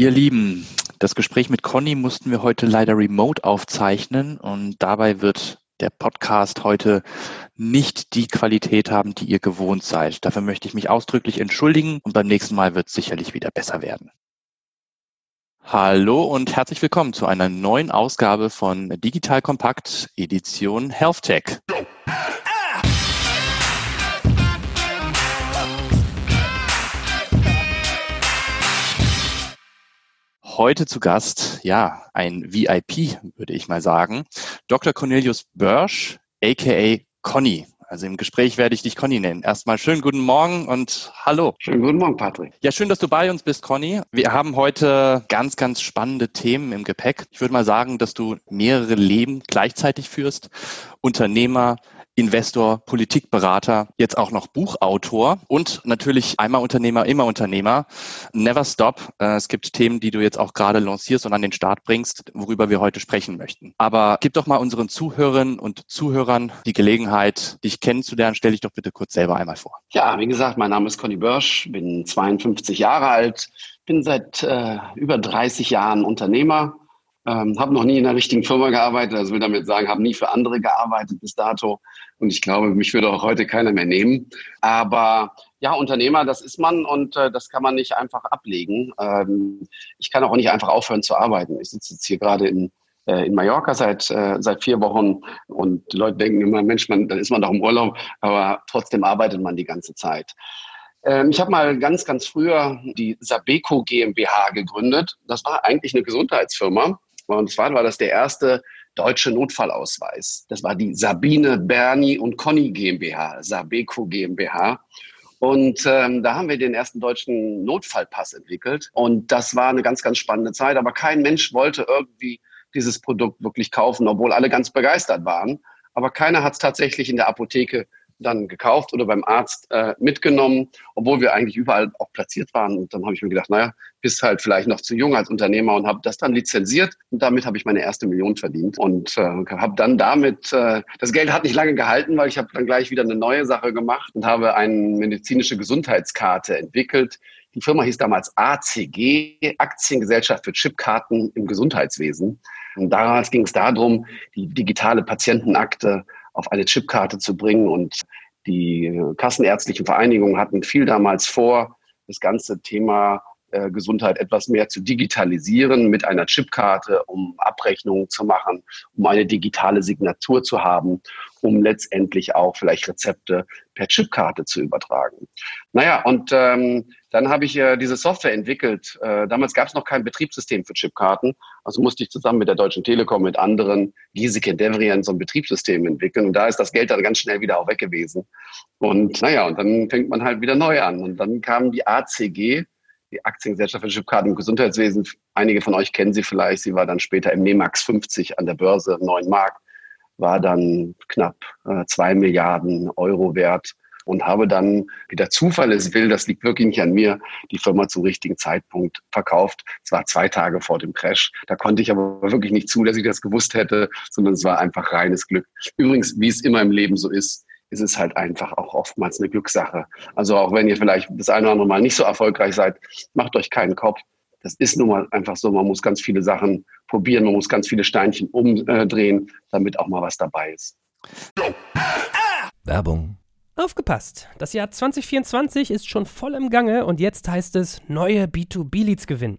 Ihr Lieben, das Gespräch mit Conny mussten wir heute leider remote aufzeichnen und dabei wird der Podcast heute nicht die Qualität haben, die ihr gewohnt seid. Dafür möchte ich mich ausdrücklich entschuldigen und beim nächsten Mal wird es sicherlich wieder besser werden. Hallo und herzlich willkommen zu einer neuen Ausgabe von Digital Kompakt Edition Health Tech. Heute zu Gast, ja, ein VIP, würde ich mal sagen, Dr. Cornelius Börsch, aka Conny. Also im Gespräch werde ich dich Conny nennen. Erstmal schönen guten Morgen und hallo. Schönen guten Morgen, Patrick. Ja, schön, dass du bei uns bist, Conny. Wir haben heute ganz, ganz spannende Themen im Gepäck. Ich würde mal sagen, dass du mehrere Leben gleichzeitig führst. Unternehmer, Investor, Politikberater, jetzt auch noch Buchautor und natürlich einmal Unternehmer, immer Unternehmer. Never stop. Äh, es gibt Themen, die du jetzt auch gerade lancierst und an den Start bringst, worüber wir heute sprechen möchten. Aber gib doch mal unseren Zuhörerinnen und Zuhörern die Gelegenheit, dich kennenzulernen. Stell dich doch bitte kurz selber einmal vor. Ja, wie gesagt, mein Name ist Conny Börsch, bin 52 Jahre alt, bin seit äh, über 30 Jahren Unternehmer, ähm, habe noch nie in einer richtigen Firma gearbeitet, also will damit sagen, habe nie für andere gearbeitet bis dato. Und ich glaube, mich würde auch heute keiner mehr nehmen. Aber ja, Unternehmer, das ist man und äh, das kann man nicht einfach ablegen. Ähm, ich kann auch nicht einfach aufhören zu arbeiten. Ich sitze jetzt hier gerade in, äh, in Mallorca seit, äh, seit vier Wochen und die Leute denken immer, Mensch, man, dann ist man doch im Urlaub, aber trotzdem arbeitet man die ganze Zeit. Ähm, ich habe mal ganz, ganz früher die Sabeco GmbH gegründet. Das war eigentlich eine Gesundheitsfirma und zwar war das der erste deutsche Notfallausweis. Das war die Sabine, Bernie und Conny GmbH, Sabeco GmbH. Und ähm, da haben wir den ersten deutschen Notfallpass entwickelt. Und das war eine ganz, ganz spannende Zeit. Aber kein Mensch wollte irgendwie dieses Produkt wirklich kaufen, obwohl alle ganz begeistert waren. Aber keiner hat es tatsächlich in der Apotheke dann gekauft oder beim Arzt äh, mitgenommen, obwohl wir eigentlich überall auch platziert waren. Und dann habe ich mir gedacht, naja, bist halt vielleicht noch zu jung als Unternehmer und habe das dann lizenziert und damit habe ich meine erste Million verdient und äh, habe dann damit, äh, das Geld hat nicht lange gehalten, weil ich habe dann gleich wieder eine neue Sache gemacht und habe eine medizinische Gesundheitskarte entwickelt. Die Firma hieß damals ACG, Aktiengesellschaft für Chipkarten im Gesundheitswesen. Und damals ging es darum, die digitale Patientenakte auf eine Chipkarte zu bringen. Und die kassenärztlichen Vereinigungen hatten viel damals vor, das ganze Thema äh, Gesundheit etwas mehr zu digitalisieren mit einer Chipkarte, um Abrechnungen zu machen, um eine digitale Signatur zu haben, um letztendlich auch vielleicht Rezepte per Chipkarte zu übertragen. Naja, und ähm, dann habe ich äh, diese Software entwickelt. Äh, damals gab es noch kein Betriebssystem für Chipkarten. Also musste ich zusammen mit der Deutschen Telekom, mit anderen, Giesecke, Endeavorian, so ein Betriebssystem entwickeln. Und da ist das Geld dann ganz schnell wieder auch weg gewesen. Und naja, und dann fängt man halt wieder neu an. Und dann kam die ACG, die Aktiengesellschaft für Chipkarten im Gesundheitswesen. Einige von euch kennen sie vielleicht. Sie war dann später im NEMAX 50 an der Börse, 9 Mark, war dann knapp äh, 2 Milliarden Euro wert und habe dann, wie der Zufall es will, das liegt wirklich nicht an mir, die Firma zum richtigen Zeitpunkt verkauft. Es war zwei Tage vor dem Crash. Da konnte ich aber wirklich nicht zu, dass ich das gewusst hätte, sondern es war einfach reines Glück. Übrigens, wie es immer im Leben so ist, ist es halt einfach auch oftmals eine Glückssache. Also auch wenn ihr vielleicht das eine oder andere Mal nicht so erfolgreich seid, macht euch keinen Kopf. Das ist nun mal einfach so. Man muss ganz viele Sachen probieren, man muss ganz viele Steinchen umdrehen, damit auch mal was dabei ist. Werbung. Aufgepasst! Das Jahr 2024 ist schon voll im Gange und jetzt heißt es neue B2B-Leads gewinnen.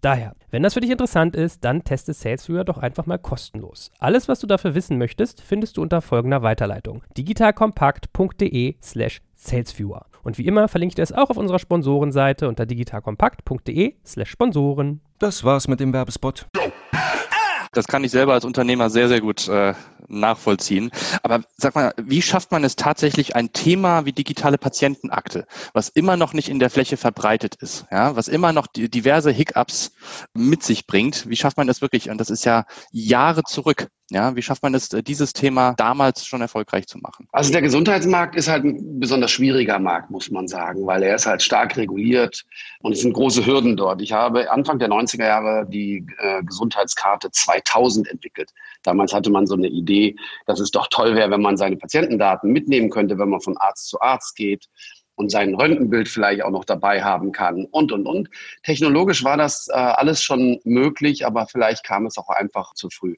Daher, wenn das für dich interessant ist, dann teste SalesViewer doch einfach mal kostenlos. Alles, was du dafür wissen möchtest, findest du unter folgender Weiterleitung: digitalkompakt.de/slash salesviewer. Und wie immer verlinke ich das auch auf unserer Sponsorenseite unter digitalkompakt.de/slash Sponsoren. Das war's mit dem Werbespot. Das kann ich selber als Unternehmer sehr, sehr gut äh, nachvollziehen. Aber sag mal, wie schafft man es tatsächlich, ein Thema wie digitale Patientenakte, was immer noch nicht in der Fläche verbreitet ist, ja, was immer noch diverse Hiccups mit sich bringt, wie schafft man das wirklich? Und das ist ja Jahre zurück. Ja, wie schafft man es, äh, dieses Thema damals schon erfolgreich zu machen? Also der Gesundheitsmarkt ist halt ein besonders schwieriger Markt, muss man sagen, weil er ist halt stark reguliert und es sind große Hürden dort. Ich habe Anfang der 90er Jahre die äh, Gesundheitskarte 2000 entwickelt. Damals hatte man so eine Idee, dass es doch toll wäre, wenn man seine Patientendaten mitnehmen könnte, wenn man von Arzt zu Arzt geht und sein Röntgenbild vielleicht auch noch dabei haben kann und, und, und. Technologisch war das äh, alles schon möglich, aber vielleicht kam es auch einfach zu früh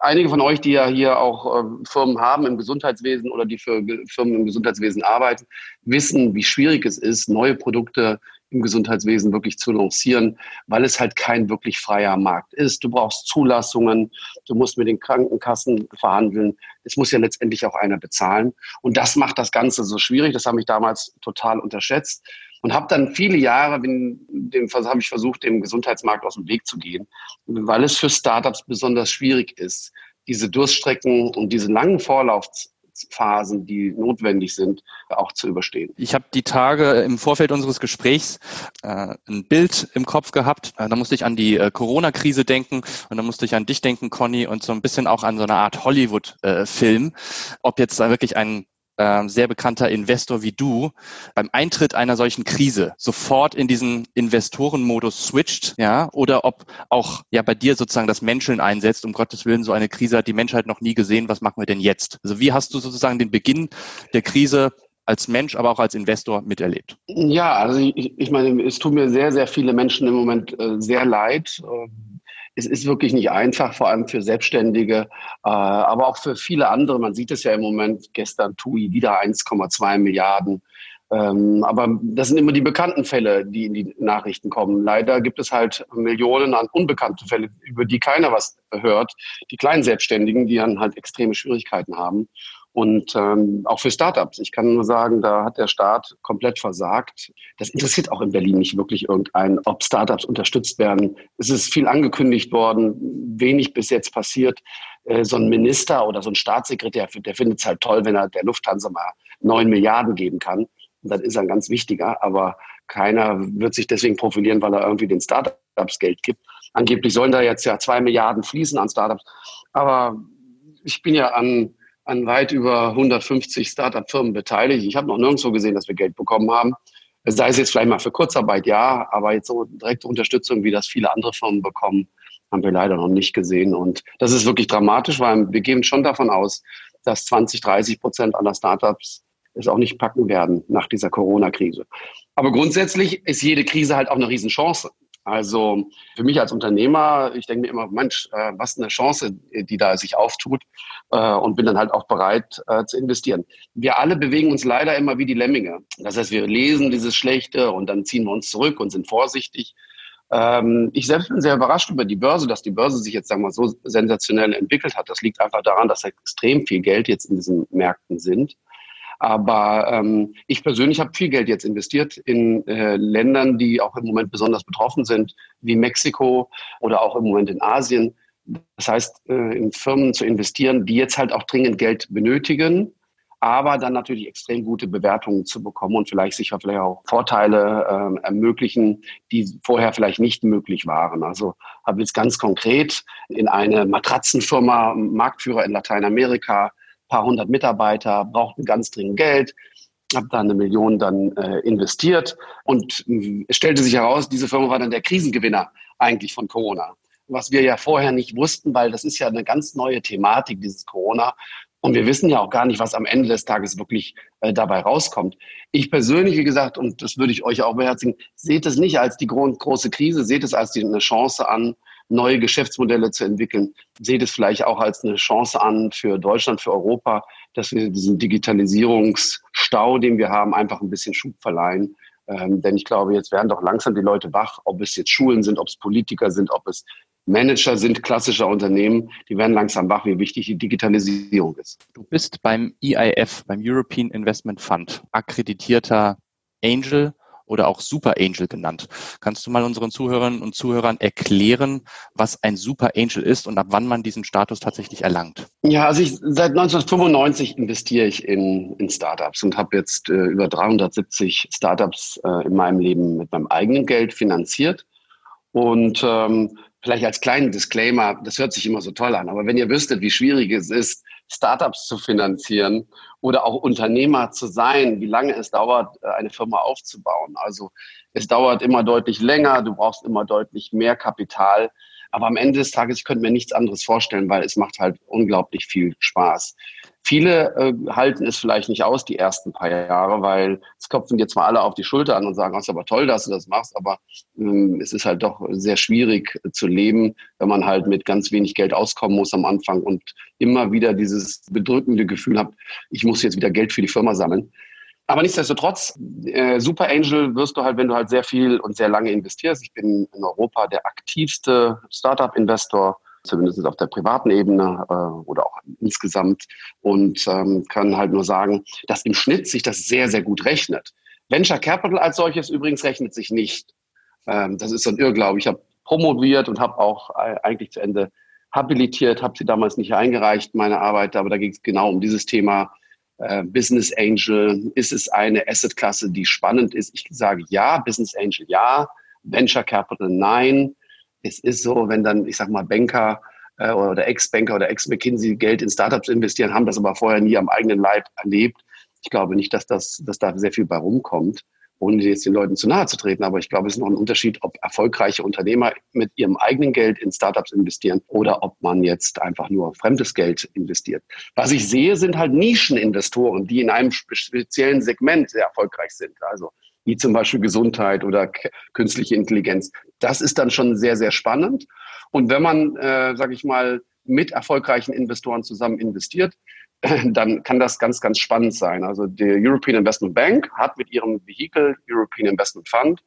einige von euch, die ja hier auch äh, Firmen haben im Gesundheitswesen oder die für Firmen im Gesundheitswesen arbeiten, wissen, wie schwierig es ist, neue Produkte im Gesundheitswesen wirklich zu lancieren, weil es halt kein wirklich freier Markt ist. Du brauchst Zulassungen, du musst mit den Krankenkassen verhandeln. Es muss ja letztendlich auch einer bezahlen. Und das macht das Ganze so schwierig. Das habe ich damals total unterschätzt und habe dann viele Jahre, bin, dem, habe ich versucht, dem Gesundheitsmarkt aus dem Weg zu gehen, weil es für Startups besonders schwierig ist, diese Durststrecken und diese langen Vorlaufphasen, die notwendig sind, auch zu überstehen. Ich habe die Tage im Vorfeld unseres Gesprächs äh, ein Bild im Kopf gehabt. Äh, da musste ich an die äh, Corona-Krise denken und da musste ich an dich denken, Conny, und so ein bisschen auch an so eine Art Hollywood-Film. Äh, Ob jetzt da wirklich ein äh, sehr bekannter Investor wie du beim Eintritt einer solchen Krise sofort in diesen Investorenmodus switcht, ja, oder ob auch ja bei dir sozusagen das Menscheln einsetzt, um Gottes Willen, so eine Krise hat die Menschheit noch nie gesehen, was machen wir denn jetzt? Also wie hast du sozusagen den Beginn der Krise als Mensch, aber auch als Investor miterlebt? Ja, also ich, ich meine, es tut mir sehr, sehr viele Menschen im Moment äh, sehr leid. Äh, es ist wirklich nicht einfach, vor allem für Selbstständige, äh, aber auch für viele andere. Man sieht es ja im Moment, gestern TUI wieder 1,2 Milliarden. Ähm, aber das sind immer die bekannten Fälle, die in die Nachrichten kommen. Leider gibt es halt Millionen an unbekannten Fällen, über die keiner was hört. Die kleinen Selbstständigen, die dann halt extreme Schwierigkeiten haben. Und ähm, auch für Startups. Ich kann nur sagen, da hat der Staat komplett versagt. Das interessiert auch in Berlin nicht wirklich irgendeinen, ob Startups unterstützt werden. Es ist viel angekündigt worden, wenig bis jetzt passiert. Äh, so ein Minister oder so ein Staatssekretär, der findet es halt toll, wenn er der Lufthansa mal neun Milliarden geben kann. Und das ist ein ganz wichtiger, aber keiner wird sich deswegen profilieren, weil er irgendwie den Startups Geld gibt. Angeblich sollen da jetzt ja zwei Milliarden fließen an Startups. Aber ich bin ja an an weit über 150 Startup-Firmen beteiligt. Ich habe noch nirgendwo gesehen, dass wir Geld bekommen haben. Sei es jetzt vielleicht mal für Kurzarbeit, ja, aber jetzt so direkte Unterstützung, wie das viele andere Firmen bekommen, haben wir leider noch nicht gesehen. Und das ist wirklich dramatisch, weil wir gehen schon davon aus, dass 20, 30 Prozent aller Startups es auch nicht packen werden nach dieser Corona-Krise. Aber grundsätzlich ist jede Krise halt auch eine Riesenchance. Also für mich als Unternehmer, ich denke mir immer, Mensch, äh, was eine Chance, die da sich auftut äh, und bin dann halt auch bereit äh, zu investieren. Wir alle bewegen uns leider immer wie die Lemminge. Das heißt, wir lesen dieses Schlechte und dann ziehen wir uns zurück und sind vorsichtig. Ähm, ich selbst bin sehr überrascht über die Börse, dass die Börse sich jetzt sagen wir, so sensationell entwickelt hat. Das liegt einfach daran, dass extrem viel Geld jetzt in diesen Märkten sind. Aber ähm, ich persönlich habe viel Geld jetzt investiert in äh, Ländern, die auch im Moment besonders betroffen sind, wie Mexiko oder auch im Moment in Asien. Das heißt, äh, in Firmen zu investieren, die jetzt halt auch dringend Geld benötigen, aber dann natürlich extrem gute Bewertungen zu bekommen und vielleicht sicher vielleicht auch Vorteile äh, ermöglichen, die vorher vielleicht nicht möglich waren. Also habe jetzt ganz konkret in eine Matratzenfirma, Marktführer in Lateinamerika, paar hundert Mitarbeiter, brauchten ganz dringend Geld, habe da eine Million dann äh, investiert und äh, es stellte sich heraus, diese Firma war dann der Krisengewinner eigentlich von Corona. Was wir ja vorher nicht wussten, weil das ist ja eine ganz neue Thematik, dieses Corona. Und wir wissen ja auch gar nicht, was am Ende des Tages wirklich äh, dabei rauskommt. Ich persönlich, wie gesagt, und das würde ich euch auch beherzigen, seht es nicht als die gro große Krise, seht es als die, eine Chance an, neue Geschäftsmodelle zu entwickeln. Seht es vielleicht auch als eine Chance an für Deutschland, für Europa, dass wir diesen Digitalisierungsstau, den wir haben, einfach ein bisschen Schub verleihen Ähm, denn ich glaube, jetzt werden doch langsam die Leute wach, ob es jetzt Schulen sind, ob es Politiker sind, ob es Manager sind klassischer Unternehmen, die werden langsam wach, wie wichtig die Digitalisierung ist. Du bist beim EIF, beim European Investment Fund, akkreditierter Angel oder auch Super Angel genannt. Kannst du mal unseren Zuhörern und Zuhörern erklären, was ein Super Angel ist und ab wann man diesen Status tatsächlich erlangt? Ja, also ich, seit 1995 investiere ich in, in Startups und habe jetzt äh, über 370 Startups äh, in meinem Leben mit meinem eigenen Geld finanziert. Und ähm, vielleicht als kleinen Disclaimer, das hört sich immer so toll an, aber wenn ihr wüsstet, wie schwierig es ist, Startups zu finanzieren oder auch Unternehmer zu sein, wie lange es dauert, äh, eine Firma aufzubauen. Also es dauert immer deutlich länger, du brauchst immer deutlich mehr Kapital. Aber am Ende des Tages, könnte mir nichts anderes vorstellen, weil es macht halt unglaublich viel Spaß. Viele äh, halten es vielleicht nicht aus, die ersten paar Jahre, weil es klopfen dir zwar alle auf die Schulter an und sagen, es ist aber toll, dass du das machst, aber ähm, es ist halt doch sehr schwierig zu leben, wenn man halt mit ganz wenig Geld auskommen muss am Anfang und immer wieder dieses bedrückende Gefühl hat, ich muss jetzt wieder Geld für die Firma sammeln. Aber nichtsdestotrotz, äh, Super Angel wirst du halt, wenn du halt sehr viel und sehr lange investierst. Ich bin in Europa der aktivste Startup-Investor zumindest auf der privaten Ebene äh, oder auch insgesamt und ähm, kann halt nur sagen, dass im Schnitt sich das sehr, sehr gut rechnet. Venture Capital als solches übrigens rechnet sich nicht. Ähm, das ist so ein Irrglaube. Ich habe promoviert und habe auch äh, eigentlich zu Ende habilitiert, habe sie damals nicht eingereicht, meine Arbeit, aber da ging es genau um dieses Thema äh, Business Angel. Ist es eine Assetklasse, die spannend ist? Ich sage ja, Business Angel ja, Venture Capital nein es ist so, wenn dann, ich sag mal, Banker äh, oder Ex-Banker oder Ex-McKinsey Geld in Startups investieren, haben das aber vorher nie am eigenen Leib erlebt. Ich glaube nicht, dass, das, dass da sehr viel bei rumkommt, ohne jetzt den Leuten zu nahe zu treten. Aber ich glaube, es ist noch ein Unterschied, ob erfolgreiche Unternehmer mit ihrem eigenen Geld in Startups investieren oder ob man jetzt einfach nur fremdes Geld investiert. Was ich sehe, sind halt Nischeninvestoren, die in einem speziellen Segment sehr erfolgreich sind. Also wie zum Beispiel Gesundheit oder künstliche Intelligenz. Das ist dann schon sehr, sehr spannend. Und wenn man, äh, sage ich mal, mit erfolgreichen Investoren zusammen investiert, dann kann das ganz, ganz spannend sein. Also die European Investment Bank hat mit ihrem Vehikel European Investment Fund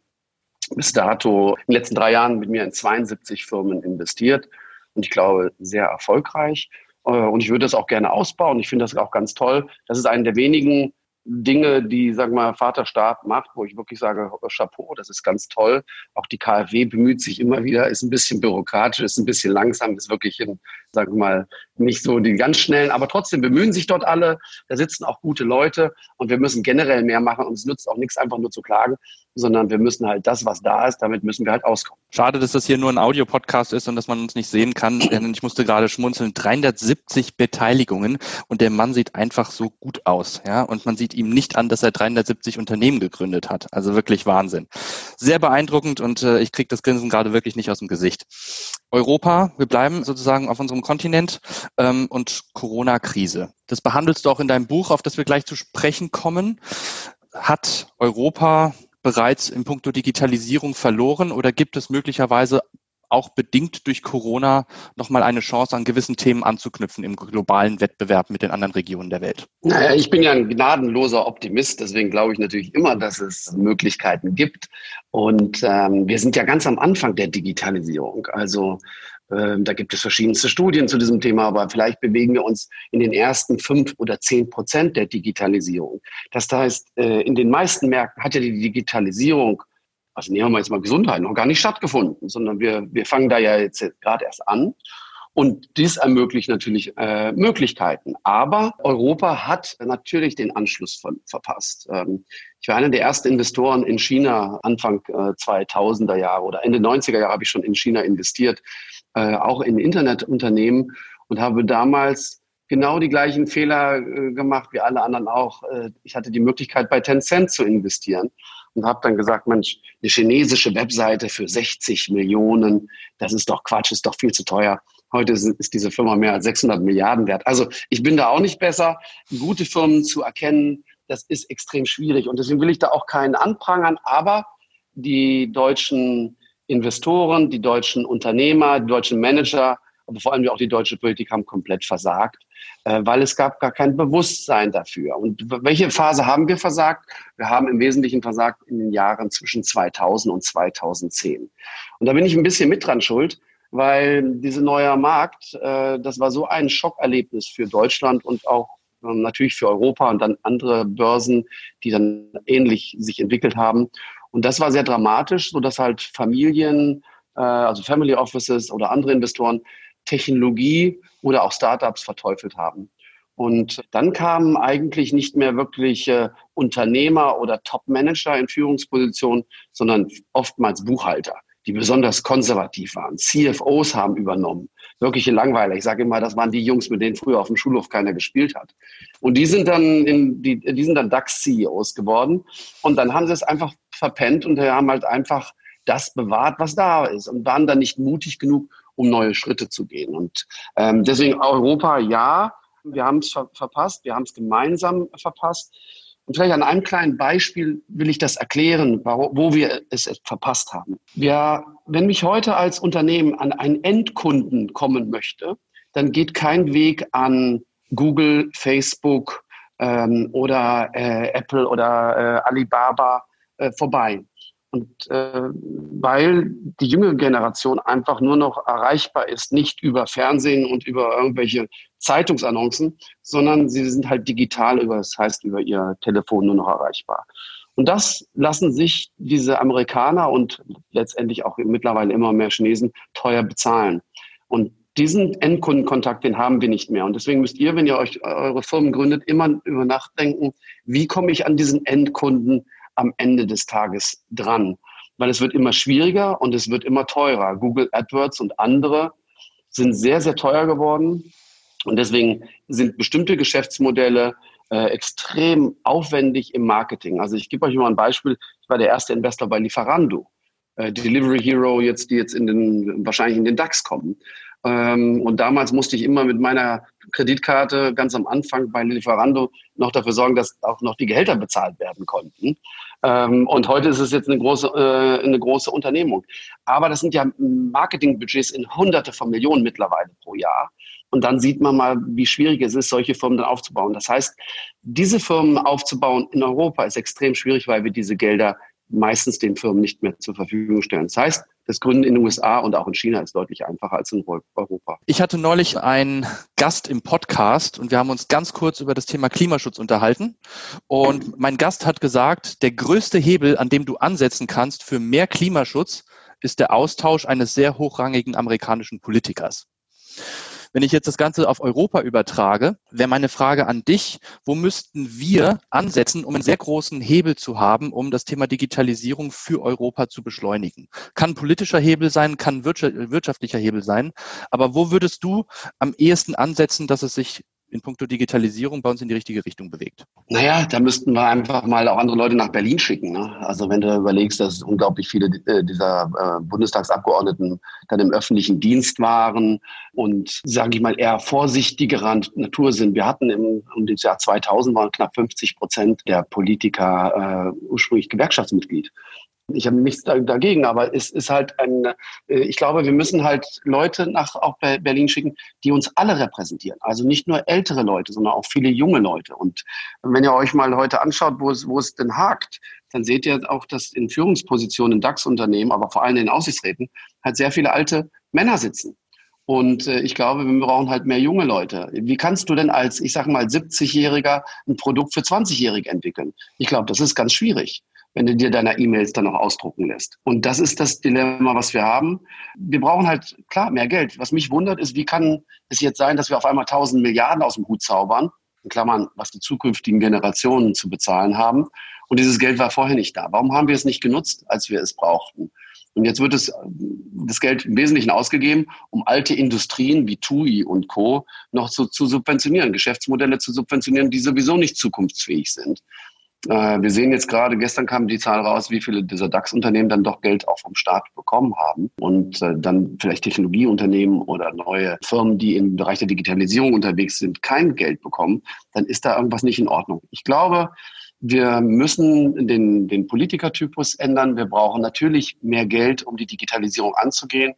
bis dato in den letzten drei Jahren mit mir in 72 Firmen investiert und ich glaube sehr erfolgreich. Äh, und ich würde das auch gerne ausbauen. Ich finde das auch ganz toll. Das ist eine der wenigen Dinge, die, wir mal, Vaterstaat macht, wo ich wirklich sage, Chapeau, das ist ganz toll. Auch die KfW bemüht sich immer wieder, ist ein bisschen bürokratisch, ist ein bisschen langsam, ist wirklich in, wir mal, nicht so die ganz schnellen, aber trotzdem bemühen sich dort alle. Da sitzen auch gute Leute und wir müssen generell mehr machen und es nützt auch nichts, einfach nur zu klagen, sondern wir müssen halt das, was da ist, damit müssen wir halt auskommen. Schade, dass das hier nur ein Audiopodcast ist und dass man uns nicht sehen kann, denn ich musste gerade schmunzeln. 370 Beteiligungen und der Mann sieht einfach so gut aus, ja, und man sieht ihm nicht an, dass er 370 Unternehmen gegründet hat. Also wirklich Wahnsinn. Sehr beeindruckend und äh, ich kriege das Grinsen gerade wirklich nicht aus dem Gesicht. Europa, wir bleiben sozusagen auf unserem Kontinent ähm, und Corona-Krise. Das behandelst du auch in deinem Buch, auf das wir gleich zu sprechen kommen. Hat Europa bereits in puncto Digitalisierung verloren oder gibt es möglicherweise auch bedingt durch Corona nochmal eine Chance, an gewissen Themen anzuknüpfen im globalen Wettbewerb mit den anderen Regionen der Welt? Naja, ich bin ja ein gnadenloser Optimist, deswegen glaube ich natürlich immer, dass es Möglichkeiten gibt. Und ähm, wir sind ja ganz am Anfang der Digitalisierung. Also ähm, da gibt es verschiedenste Studien zu diesem Thema, aber vielleicht bewegen wir uns in den ersten fünf oder zehn Prozent der Digitalisierung. Das heißt, äh, in den meisten Märkten hat ja die Digitalisierung, also nehmen wir jetzt mal Gesundheit, noch gar nicht stattgefunden, sondern wir, wir fangen da ja jetzt gerade erst an. Und dies ermöglicht natürlich äh, Möglichkeiten. Aber Europa hat natürlich den Anschluss von, verpasst. Ähm, ich war einer der ersten Investoren in China Anfang äh, 2000er Jahre oder Ende 90er Jahre habe ich schon in China investiert äh, auch in Internetunternehmen und habe damals genau die gleichen Fehler äh, gemacht wie alle anderen auch. Äh, ich hatte die Möglichkeit, bei Tencent zu investieren und habe dann gesagt, Mensch, eine chinesische Webseite für 60 Millionen, das ist doch Quatsch, ist doch viel zu teuer. Heute ist, diese Firma mehr als 600 Milliarden wert. Also ich bin da auch nicht besser. Gute Firmen zu erkennen, das ist extrem schwierig. Und deswegen will ich da auch keinen anprangern. Aber die deutschen Investoren, die deutschen Unternehmer, die deutschen Manager aber vor allem auch die deutsche Politik haben komplett versagt, äh, weil es gab gar kein Bewusstsein dafür. Und welche Phase haben wir versagt? Wir haben im Wesentlichen versagt in den Jahren zwischen 2000 und 2010. Und da bin ich ein bisschen mit dran schuld, weil dieser neue Markt, äh, das war so ein Schockerlebnis für Deutschland und auch ähm, natürlich für Europa und dann andere Börsen, die dann ähnlich sich entwickelt haben. Und das war sehr dramatisch, so dass halt Familien, äh, also Family Offices oder andere Investoren Technologie oder auch Startups verteufelt haben. Und dann kamen eigentlich nicht mehr wirklich äh, Unternehmer oder Top-Manager in Führungspositionen, sondern oftmals Buchhalter, die besonders konservativ waren. CFOs haben übernommen. Wirkliche Langweiler. Ich sage immer, das waren die Jungs, mit denen früher auf dem Schulhof keiner gespielt hat. Und die sind dann, in, die, die sind dann DAX-CEOs geworden. Und dann haben sie es einfach verpennt und haben halt einfach das bewahrt, was da ist und waren dann nicht mutig genug, um neue Schritte zu gehen. Und ähm, deswegen Europa, ja, wir haben es ver verpasst, wir haben es gemeinsam verpasst. Und vielleicht an einem kleinen Beispiel will ich das erklären, wo wir es verpasst haben. Wir, wenn ich heute als Unternehmen an einen Endkunden kommen möchte, dann geht kein Weg an Google, Facebook ähm, oder äh, Apple oder äh, Alibaba äh, vorbei. Und äh, weil die junge Generation einfach nur noch erreichbar ist, nicht über Fernsehen und über irgendwelche Zeitungsannoncen, sondern sie sind halt digital über, das heißt über ihr Telefon nur noch erreichbar. Und das lassen sich diese Amerikaner und letztendlich auch mittlerweile immer mehr Chinesen teuer bezahlen. Und diesen Endkundenkontakt, den haben wir nicht mehr. Und deswegen müsst ihr, wenn ihr euch eure Firmen gründet, immer über nachdenken, wie komme ich an diesen Endkunden am Ende des Tages dran. Weil es wird immer schwieriger und es wird immer teurer. Google AdWords und andere sind sehr, sehr teuer geworden. Und deswegen sind bestimmte Geschäftsmodelle äh, extrem aufwendig im Marketing. Also ich gebe euch mal ein Beispiel. Ich war der erste Investor bei Lieferando. Äh, Delivery Hero, jetzt, die jetzt in den, wahrscheinlich in den DAX kommen. Ähm, und damals musste ich immer mit meiner Kreditkarte ganz am Anfang bei Lieferando noch dafür sorgen, dass auch noch die Gehälter bezahlt werden konnten. Ähm, und heute ist es jetzt eine große, äh, eine große Unternehmung. Aber das sind ja Marketingbudgets in Hunderte von Millionen mittlerweile pro Jahr. Und dann sieht man mal, wie schwierig es ist, solche Firmen dann aufzubauen. Das heißt, diese Firmen aufzubauen in Europa ist extrem schwierig, weil wir diese Gelder meistens den Firmen nicht mehr zur Verfügung stellen. Das heißt, das Gründen in den USA und auch in China ist deutlich einfacher als in Europa. Ich hatte neulich einen Gast im Podcast und wir haben uns ganz kurz über das Thema Klimaschutz unterhalten. Und mein Gast hat gesagt, der größte Hebel, an dem du ansetzen kannst für mehr Klimaschutz, ist der Austausch eines sehr hochrangigen amerikanischen Politikers. Wenn ich jetzt das Ganze auf Europa übertrage, wäre meine Frage an dich, wo müssten wir ansetzen, um einen sehr großen Hebel zu haben, um das Thema Digitalisierung für Europa zu beschleunigen? Kann politischer Hebel sein, kann wirtschaftlicher Hebel sein, aber wo würdest du am ehesten ansetzen, dass es sich in puncto Digitalisierung bei uns in die richtige Richtung bewegt? Naja, da müssten wir einfach mal auch andere Leute nach Berlin schicken. Ne? Also wenn du überlegst, dass unglaublich viele äh, dieser äh, Bundestagsabgeordneten dann im öffentlichen Dienst waren und, sage ich mal, eher vorsichtiger Natur sind. Wir hatten im um das Jahr 2000 waren knapp 50 Prozent der Politiker äh, ursprünglich Gewerkschaftsmitglied. Ich habe nichts dagegen, aber es ist halt ein, äh, ich glaube, wir müssen halt Leute nach auch Berlin schicken, die uns alle repräsentieren. Also nicht nur ältere Leute, sondern auch viele junge Leute. Und wenn ihr euch mal heute anschaut, wo es, wo es denn hakt, dann seht ihr auch, dass in Führungspositionen in DAX-Unternehmen, aber vor allem in Aussichtsräten, halt sehr viele alte Männer sitzen. Und äh, ich glaube, wir brauchen halt mehr junge Leute. Wie kannst du denn als, ich sage mal, 70-Jähriger ein Produkt für 20-Jährige entwickeln? Ich glaube, das ist ganz schwierig wenn du dir deine E-Mails dann auch ausdrucken lässt. Und das ist das Dilemma, was wir haben. Wir brauchen halt, klar, mehr Geld. Was mich wundert, ist, wie kann es jetzt sein, dass wir auf einmal 1000 Milliarden aus dem Hut zaubern, in Klammern, was die zukünftigen Generationen zu bezahlen haben. Und dieses Geld war vorher nicht da. Warum haben wir es nicht genutzt, als wir es brauchten? Und jetzt wird es das Geld im Wesentlichen ausgegeben, um alte Industrien wie TUI und Co. noch zu, zu subventionieren, Geschäftsmodelle zu subventionieren, die sowieso nicht zukunftsfähig sind. Äh, wir sehen jetzt gerade, gestern kam die Zahl raus, wie viele dieser DAX-Unternehmen dann doch Geld auch vom Staat bekommen haben und äh, dann vielleicht Technologieunternehmen oder neue Firmen, die im Bereich der Digitalisierung unterwegs sind, kein Geld bekommen, dann ist da irgendwas nicht in Ordnung. Ich glaube, wir müssen den, den Politikertypus ändern. Wir brauchen natürlich mehr Geld, um die Digitalisierung anzugehen.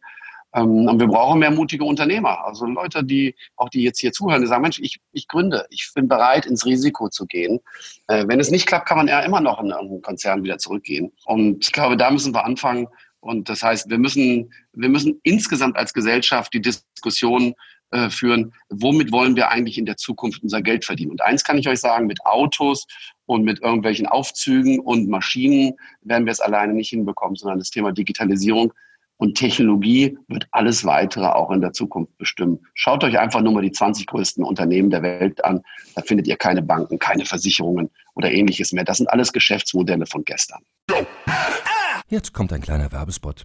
Ähm, und wir brauchen mehr mutige Unternehmer. Also Leute, die auch die jetzt hier zuhören, die sagen, Mensch, ich, ich gründe, ich bin bereit, ins Risiko zu gehen. Äh, wenn es nicht klappt, kann man ja immer noch in einen Konzern wieder zurückgehen. Und ich glaube, da müssen wir anfangen. Und das heißt, wir müssen, wir müssen insgesamt als Gesellschaft die Diskussion äh, führen, womit wollen wir eigentlich in der Zukunft unser Geld verdienen. Und eins kann ich euch sagen, mit Autos und mit irgendwelchen Aufzügen und Maschinen werden wir es alleine nicht hinbekommen, sondern das Thema Digitalisierung und Technologie wird alles weitere auch in der Zukunft bestimmen. Schaut euch einfach nur mal die 20 größten Unternehmen der Welt an. Da findet ihr keine Banken, keine Versicherungen oder ähnliches mehr. Das sind alles Geschäftsmodelle von gestern. Jetzt kommt ein kleiner Werbespot.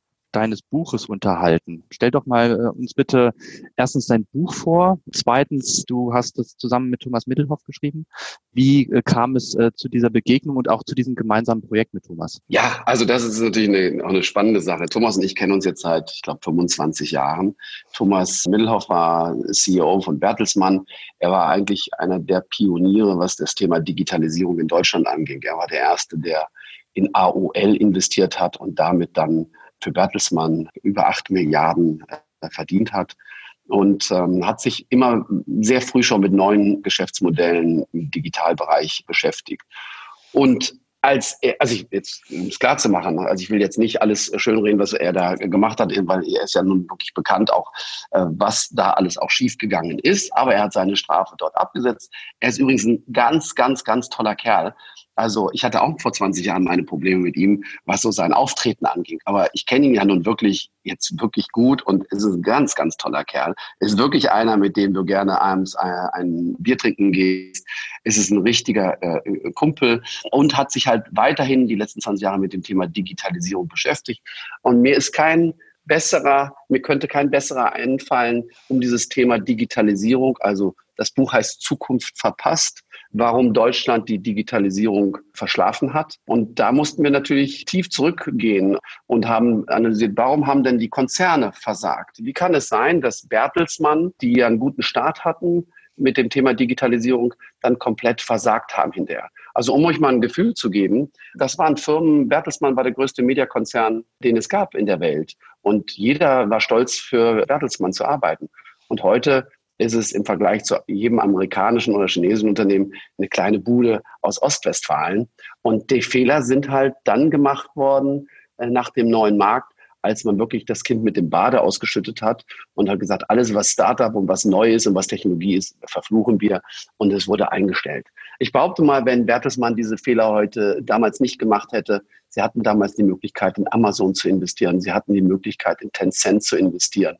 deines Buches unterhalten. Stell doch mal äh, uns bitte erstens dein Buch vor. Zweitens, du hast es zusammen mit Thomas Mittelhoff geschrieben. Wie äh, kam es äh, zu dieser Begegnung und auch zu diesem gemeinsamen Projekt mit Thomas? Ja, also das ist natürlich eine, auch eine spannende Sache. Thomas und ich kennen uns jetzt seit, ich glaube, 25 Jahren. Thomas Mittelhoff war CEO von Bertelsmann. Er war eigentlich einer der Pioniere, was das Thema Digitalisierung in Deutschland anging. Er war der Erste, der in AOL investiert hat und damit dann für Bertelsmann über acht Milliarden äh, verdient hat und ähm, hat sich immer sehr früh schon mit neuen Geschäftsmodellen im Digitalbereich beschäftigt. Und als er, also ich jetzt um es klar zu machen, also ich will jetzt nicht alles schönreden, was er da gemacht hat, weil er ist ja nun wirklich bekannt auch, äh, was da alles auch schiefgegangen ist. Aber er hat seine Strafe dort abgesetzt. Er ist übrigens ein ganz, ganz, ganz toller Kerl. Also ich hatte auch vor 20 Jahren meine Probleme mit ihm, was so sein Auftreten anging. Aber ich kenne ihn ja nun wirklich jetzt wirklich gut und es ist ein ganz, ganz toller Kerl. Es ist wirklich einer, mit dem du gerne abends äh, ein Bier trinken gehst. Es ist ein richtiger äh, Kumpel und hat sich halt weiterhin die letzten 20 Jahre mit dem Thema Digitalisierung beschäftigt. Und mir ist kein besserer, mir könnte kein besserer einfallen, um dieses Thema Digitalisierung, also das Buch heißt Zukunft verpasst, warum Deutschland die Digitalisierung verschlafen hat. Und da mussten wir natürlich tief zurückgehen und haben analysiert, warum haben denn die Konzerne versagt? Wie kann es sein, dass Bertelsmann, die einen guten Start hatten, mit dem Thema Digitalisierung dann komplett versagt haben hinterher. Also um euch mal ein Gefühl zu geben, das waren Firmen, Bertelsmann war der größte Mediakonzern, den es gab in der Welt. Und jeder war stolz, für Bertelsmann zu arbeiten. Und heute ist es im Vergleich zu jedem amerikanischen oder chinesischen Unternehmen eine kleine Bude aus Ostwestfalen. Und die Fehler sind halt dann gemacht worden äh, nach dem neuen Markt, als man wirklich das Kind mit dem Bade ausgeschüttet hat und hat gesagt, alles, was Startup und was neu ist und was Technologie ist, verfluchen wir. Und es wurde eingestellt. Ich behaupte mal, wenn Bertelsmann diese Fehler heute damals nicht gemacht hätte, sie hatten damals die Möglichkeit, in Amazon zu investieren. Sie hatten die Möglichkeit, in Tencent zu investieren.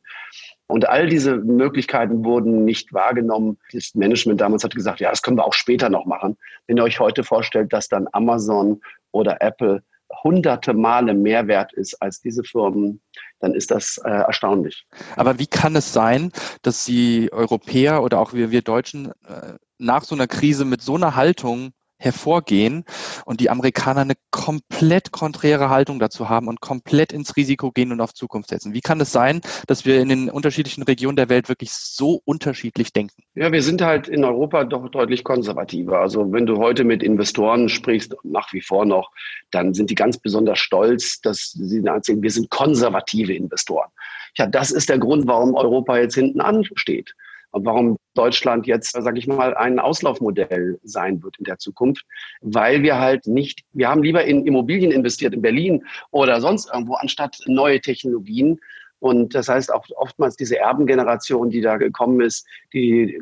Und all diese Möglichkeiten wurden nicht wahrgenommen. Das Management damals hat gesagt, ja, das können wir auch später noch machen. Wenn ihr euch heute vorstellt, dass dann Amazon oder Apple hunderte Male mehr wert ist als diese Firmen, dann ist das äh, erstaunlich. Aber wie kann es sein, dass die Europäer oder auch wir, wir Deutschen äh, nach so einer Krise mit so einer Haltung hervorgehen und die Amerikaner eine komplett konträre Haltung dazu haben und komplett ins Risiko gehen und auf Zukunft setzen. Wie kann es sein, dass wir in den unterschiedlichen Regionen der Welt wirklich so unterschiedlich denken? Ja, wir sind halt in Europa doch deutlich konservativer. Also wenn du heute mit Investoren sprichst, nach wie vor noch, dann sind die ganz besonders stolz, dass sie erzählen, wir sind konservative Investoren. Ja, das ist der Grund, warum Europa jetzt hinten ansteht und warum Deutschland jetzt, sage ich mal, ein Auslaufmodell sein wird in der Zukunft, weil wir halt nicht, wir haben lieber in Immobilien investiert in Berlin oder sonst irgendwo, anstatt neue Technologien. Und das heißt auch oftmals diese Erbengeneration, die da gekommen ist, die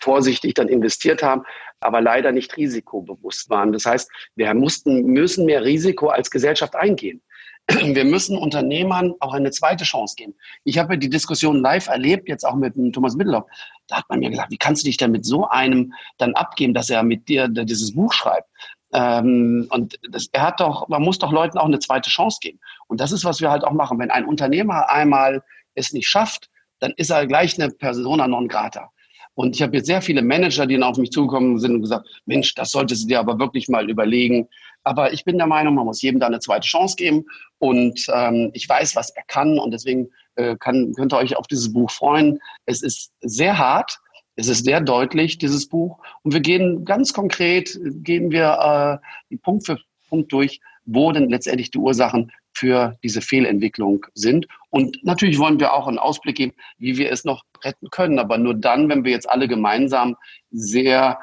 vorsichtig dann investiert haben, aber leider nicht risikobewusst waren. Das heißt, wir mussten, müssen mehr Risiko als Gesellschaft eingehen. Wir müssen Unternehmern auch eine zweite Chance geben. Ich habe die Diskussion live erlebt, jetzt auch mit Thomas Mittelhoff. Da hat man mir gesagt, wie kannst du dich denn mit so einem dann abgeben, dass er mit dir dieses Buch schreibt? Ähm, und das, er hat doch, man muss doch Leuten auch eine zweite Chance geben. Und das ist, was wir halt auch machen. Wenn ein Unternehmer einmal es nicht schafft, dann ist er gleich eine Persona non grata. Und ich habe jetzt sehr viele Manager, die dann auf mich zugekommen sind und gesagt, Mensch, das solltest du dir aber wirklich mal überlegen. Aber ich bin der Meinung, man muss jedem da eine zweite Chance geben. Und ähm, ich weiß, was er kann. Und deswegen äh, kann, könnt ihr euch auf dieses Buch freuen. Es ist sehr hart. Es ist sehr deutlich, dieses Buch. Und wir gehen ganz konkret, gehen wir äh, Punkt für Punkt durch, wo denn letztendlich die Ursachen für diese Fehlentwicklung sind. Und natürlich wollen wir auch einen Ausblick geben, wie wir es noch retten können. Aber nur dann, wenn wir jetzt alle gemeinsam sehr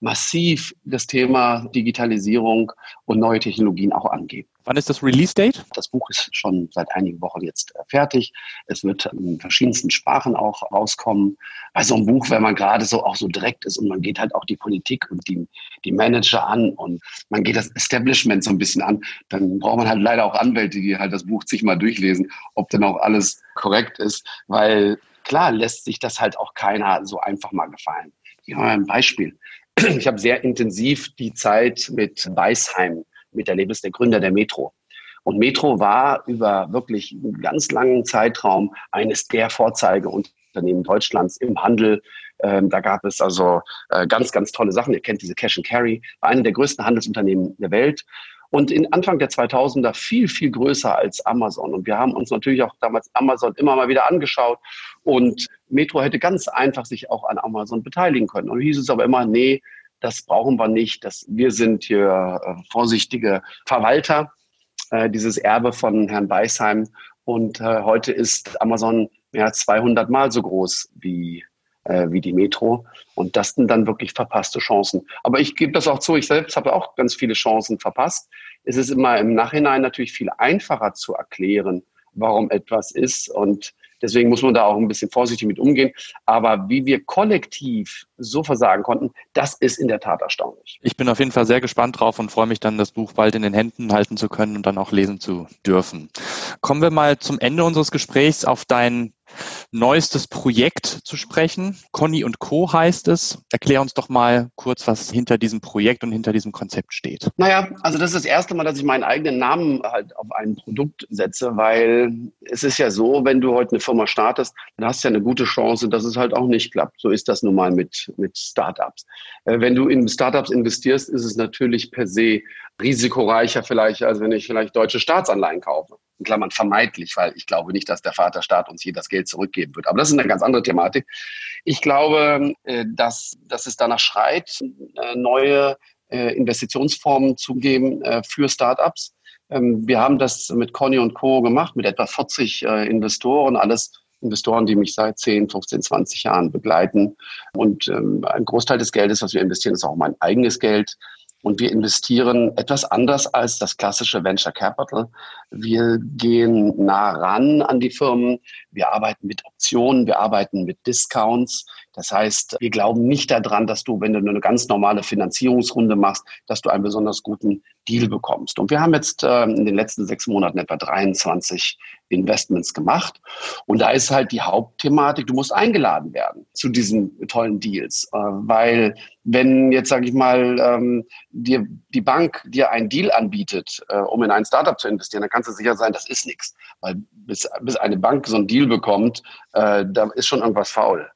massiv das Thema Digitalisierung und neue Technologien auch angehen. Wann ist das Release-Date? Das Buch ist schon seit einigen Wochen jetzt äh, fertig. Es wird in verschiedensten Sprachen auch rauskommen. Bei so einem Buch, wenn man gerade so auch so direkt ist und man geht halt auch die Politik und die, die Manager an und man geht das Establishment so ein bisschen an, dann braucht man halt leider auch Anwälte, die halt das Buch sich mal durchlesen, ob denn auch alles korrekt ist, weil klar lässt sich das halt auch keiner so einfach mal gefallen. Hier haben wir ein Beispiel. Ich habe sehr intensiv die Zeit mit Weisheim miterlebt, ist der Gründer der Metro. Und Metro war über wirklich einen ganz langen Zeitraum eines der Vorzeigeunternehmen Deutschlands im Handel. Ähm, da gab es also äh, ganz, ganz tolle Sachen. Ihr kennt diese Cash and Carry, war eine der größten Handelsunternehmen der Welt. Und in Anfang der 2000er viel, viel größer als Amazon. Und wir haben uns natürlich auch damals Amazon immer mal wieder angeschaut. Und Metro hätte ganz einfach sich auch an Amazon beteiligen können. Und hieß es aber immer, nee, das brauchen wir nicht. Das, wir sind hier äh, vorsichtige Verwalter, äh, dieses Erbe von Herrn Beisheim. Und äh, heute ist Amazon mehr als 200 Mal so groß wie, äh, wie die Metro. Und das sind dann wirklich verpasste Chancen. Aber ich gebe das auch zu, ich selbst habe auch ganz viele Chancen verpasst. Es ist immer im Nachhinein natürlich viel einfacher zu erklären, warum etwas ist. Und Deswegen muss man da auch ein bisschen vorsichtig mit umgehen. Aber wie wir kollektiv so versagen konnten, das ist in der Tat erstaunlich. Ich bin auf jeden Fall sehr gespannt drauf und freue mich dann, das Buch bald in den Händen halten zu können und dann auch lesen zu dürfen. Kommen wir mal zum Ende unseres Gesprächs auf dein neuestes Projekt zu sprechen. Conny und Co. heißt es. Erklär uns doch mal kurz, was hinter diesem Projekt und hinter diesem Konzept steht. Naja, also das ist das erste Mal, dass ich meinen eigenen Namen halt auf ein Produkt setze, weil es ist ja so, wenn du heute eine Firma startest, dann hast du ja eine gute Chance, dass es halt auch nicht klappt. So ist das nun mal mit, mit Startups. Äh, wenn du in Startups investierst, ist es natürlich per se risikoreicher vielleicht, als wenn ich vielleicht deutsche Staatsanleihen kaufe in Klammern vermeidlich, weil ich glaube nicht, dass der Vaterstaat uns hier das Geld zurückgeben wird. Aber das ist eine ganz andere Thematik. Ich glaube, äh, dass, dass es danach schreit, äh, neue äh, Investitionsformen zu geben für Startups. Ähm, wir haben das mit Conny und Co. gemacht, mit etwa 40 Investoren, alles Investoren, die mich seit 10, 15, 20 Jahren begleiten. Und ähm, ein Großteil des Geldes, was wir investieren, ist auch mein eigenes Geld. Und wir investieren etwas anders als das klassische Venture Capital. Wir gehen nah ran an die Firmen. Wir arbeiten mit Optionen, wir arbeiten mit Discounts. Das heißt, wir glauben nicht daran, dass du, wenn du eine ganz normale Finanzierungsrunde machst, dass du einen besonders guten Deal bekommst. Und wir haben jetzt äh, in den letzten sechs Monaten etwa 23 Investments gemacht. Und da ist halt die Hauptthematik, du musst eingeladen werden zu diesen tollen Deals. Äh, weil wenn jetzt, sage ich mal, ähm, dir die Bank dir einen Deal anbietet, äh, um in ein Startup zu investieren, dann kannst du sicher sein, das ist nichts. Weil bis, bis eine Bank so einen Deal bekommt, äh, da ist schon irgendwas faul.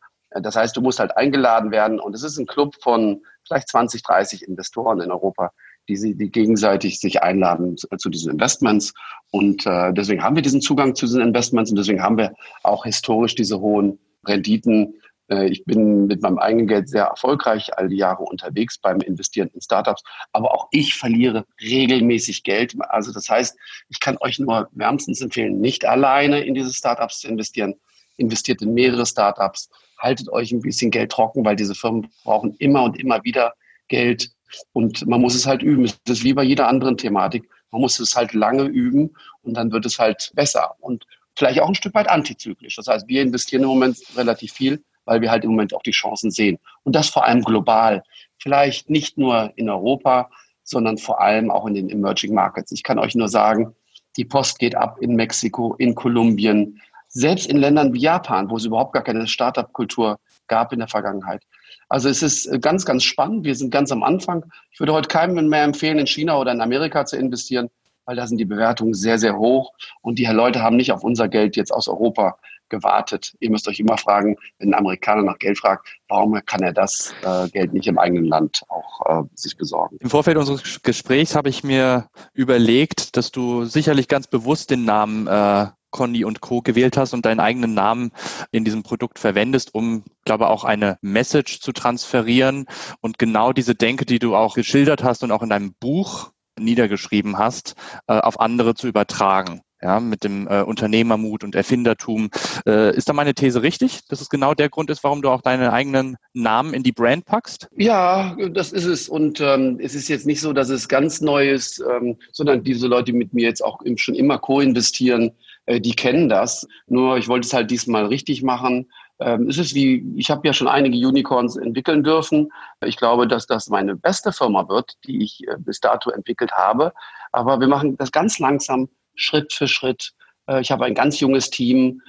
Das heißt, du musst halt eingeladen werden und es ist ein Club von vielleicht 20, 30 Investoren in Europa, die, sie, die gegenseitig sich einladen zu, diesen Investments. Und äh, deswegen haben wir diesen Zugang zu diesen Investments und deswegen haben wir auch historisch diese hohen Renditen. Äh, ich bin mit meinem eigenen Geld sehr erfolgreich all die Jahre unterwegs beim Investieren in Startups, aber auch ich verliere regelmäßig Geld. Also das heißt, ich kann euch nur wärmstens empfehlen, nicht alleine in diese Startups zu investieren. Investiert in mehrere Startups haltet euch ein bisschen Geld trocken, weil diese Firmen brauchen immer und immer wieder Geld und man muss es halt üben. Es ist wie bei jeder anderen Thematik. Man muss es halt lange üben und dann wird es halt besser. Und vielleicht auch ein Stück weit antizyklisch. Das heißt, wir investieren im Moment relativ viel, weil wir halt im Moment auch die Chancen sehen. Und das vor allem global. Vielleicht nicht nur in Europa, sondern vor allem auch in den Emerging Markets. Ich kann euch nur sagen, die Post geht ab in Mexiko, in Kolumbien, selbst in Ländern wie Japan, wo es überhaupt gar keine Startup-Kultur gab in der Vergangenheit. Also es ist äh, ganz, ganz spannend. Wir sind ganz am Anfang. Ich würde heute keinem mehr empfehlen, in China oder in Amerika zu investieren, weil da sind die Bewertungen sehr, sehr hoch und die Leute haben nicht auf unser Geld jetzt aus Europa gewartet. Ihr müsst euch immer fragen, wenn ein Amerikaner nach Geld fragt, warum kann er das äh, Geld nicht im eigenen Land auch äh, sich besorgen? Im Vorfeld unseres Gesprächs habe ich mir überlegt, dass du sicherlich ganz bewusst den Namen äh, Conny und Co. gewählt hast und deinen eigenen Namen in diesem Produkt verwendest, um, glaube auch eine Message zu transferieren und genau diese Denke, die du auch geschildert hast und auch in deinem Buch niedergeschrieben hast, äh, auf andere zu übertragen ja, mit dem äh, Unternehmermut und Erfindertum. Äh, ist da meine These richtig, dass es genau der Grund ist, warum du auch deinen eigenen Namen in die Brand packst? Ja, das ist es. Und ähm, es ist jetzt nicht so, dass es ganz neu ist, ähm, sondern diese Leute, die mit mir jetzt auch schon immer co-investieren, äh, die kennen das. Nur ich wollte es halt diesmal richtig machen. Ähm, es ist wie, ich habe ja schon einige Unicorns entwickeln dürfen. Ich glaube, dass das meine beste Firma wird, die ich äh, bis dato entwickelt habe. Aber wir machen das ganz langsam Schritt für Schritt. Äh, ich habe ein ganz junges Team,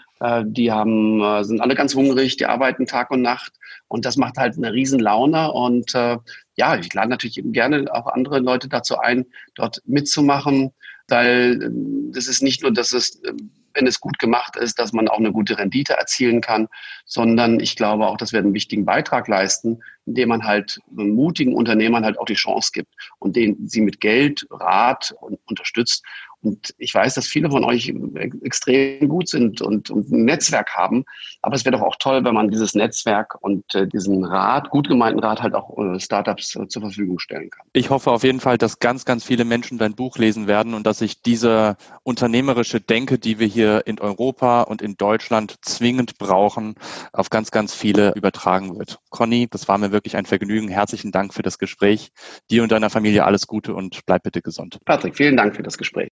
die haben, sind alle ganz hungrig, die arbeiten Tag und Nacht und das macht halt eine riesen Laune und ja, ich lade natürlich gerne auch andere Leute dazu ein, dort mitzumachen, weil das ist nicht nur, dass es wenn es gut gemacht ist, dass man auch eine gute Rendite erzielen kann, sondern ich glaube auch, dass wir einen wichtigen Beitrag leisten, indem man halt mutigen Unternehmern halt auch die Chance gibt und denen sie mit Geld, Rat und unterstützt. Und ich weiß, dass viele von euch extrem gut sind und, und ein Netzwerk haben. Aber es wäre doch auch toll, wenn man dieses Netzwerk und äh, diesen Rat, gut gemeinten Rat, halt auch äh, Startups äh, zur Verfügung stellen kann. Ich hoffe auf jeden Fall, dass ganz, ganz viele Menschen dein Buch lesen werden und dass sich diese unternehmerische Denke, die wir hier in Europa und in Deutschland zwingend brauchen, auf ganz, ganz viele übertragen wird. Conny, das war mir wirklich ein Vergnügen. Herzlichen Dank für das Gespräch. Dir und deiner Familie alles Gute und bleib bitte gesund. Patrick, vielen Dank für das Gespräch.